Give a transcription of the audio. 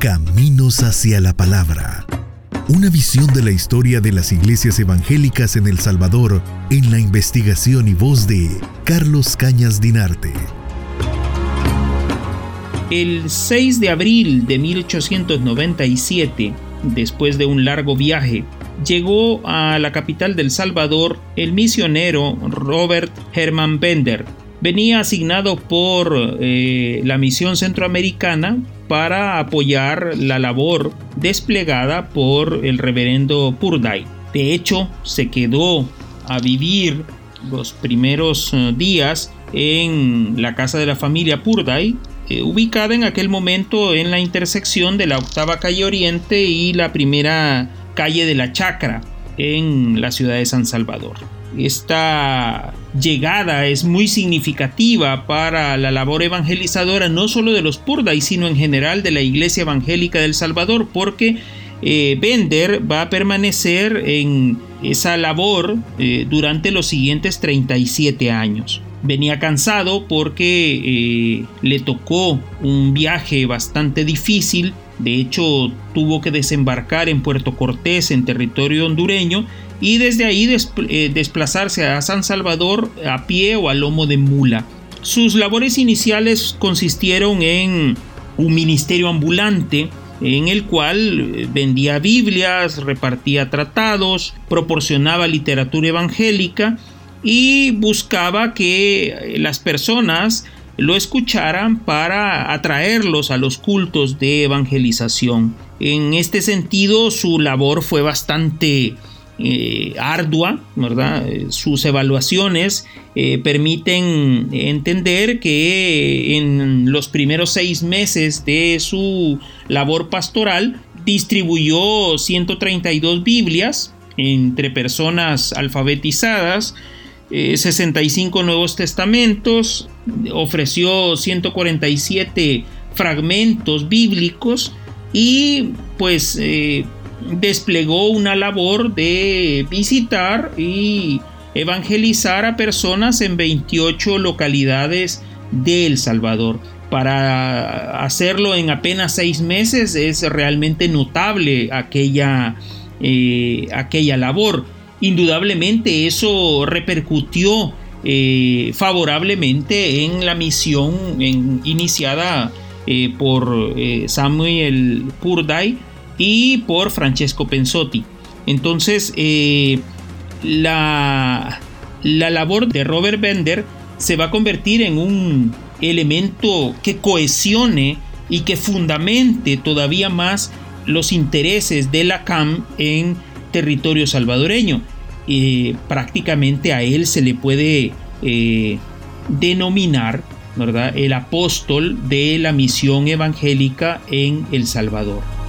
Caminos hacia la Palabra. Una visión de la historia de las iglesias evangélicas en El Salvador en la investigación y voz de Carlos Cañas Dinarte. El 6 de abril de 1897, después de un largo viaje, llegó a la capital del Salvador el misionero Robert Herman Bender. Venía asignado por eh, la misión centroamericana para apoyar la labor desplegada por el reverendo Purday. De hecho, se quedó a vivir los primeros eh, días en la casa de la familia Purday, eh, ubicada en aquel momento en la intersección de la octava calle Oriente y la primera calle de la Chacra en la ciudad de San Salvador. Esta llegada es muy significativa para la labor evangelizadora no solo de los Purday, sino en general de la Iglesia Evangélica del Salvador, porque eh, Bender va a permanecer en esa labor eh, durante los siguientes 37 años. Venía cansado porque eh, le tocó un viaje bastante difícil, de hecho tuvo que desembarcar en Puerto Cortés, en territorio hondureño, y desde ahí eh, desplazarse a San Salvador a pie o a lomo de mula. Sus labores iniciales consistieron en un ministerio ambulante en el cual eh, vendía Biblias, repartía tratados, proporcionaba literatura evangélica y buscaba que eh, las personas lo escucharan para atraerlos a los cultos de evangelización. En este sentido, su labor fue bastante eh, ardua, ¿verdad? Sus evaluaciones eh, permiten entender que en los primeros seis meses de su labor pastoral distribuyó 132 Biblias entre personas alfabetizadas, 65 eh, Nuevos Testamentos, ofreció 147 fragmentos bíblicos y pues desplegó una labor de visitar y evangelizar a personas en 28 localidades de El Salvador. Para hacerlo en apenas seis meses es realmente notable aquella, eh, aquella labor. Indudablemente eso repercutió eh, favorablemente en la misión iniciada eh, por Samuel Purday y por Francesco Pensotti. Entonces, eh, la, la labor de Robert Bender se va a convertir en un elemento que cohesione y que fundamente todavía más los intereses de la CAM en territorio salvadoreño. Eh, prácticamente a él se le puede eh, denominar ¿verdad? el apóstol de la misión evangélica en El Salvador.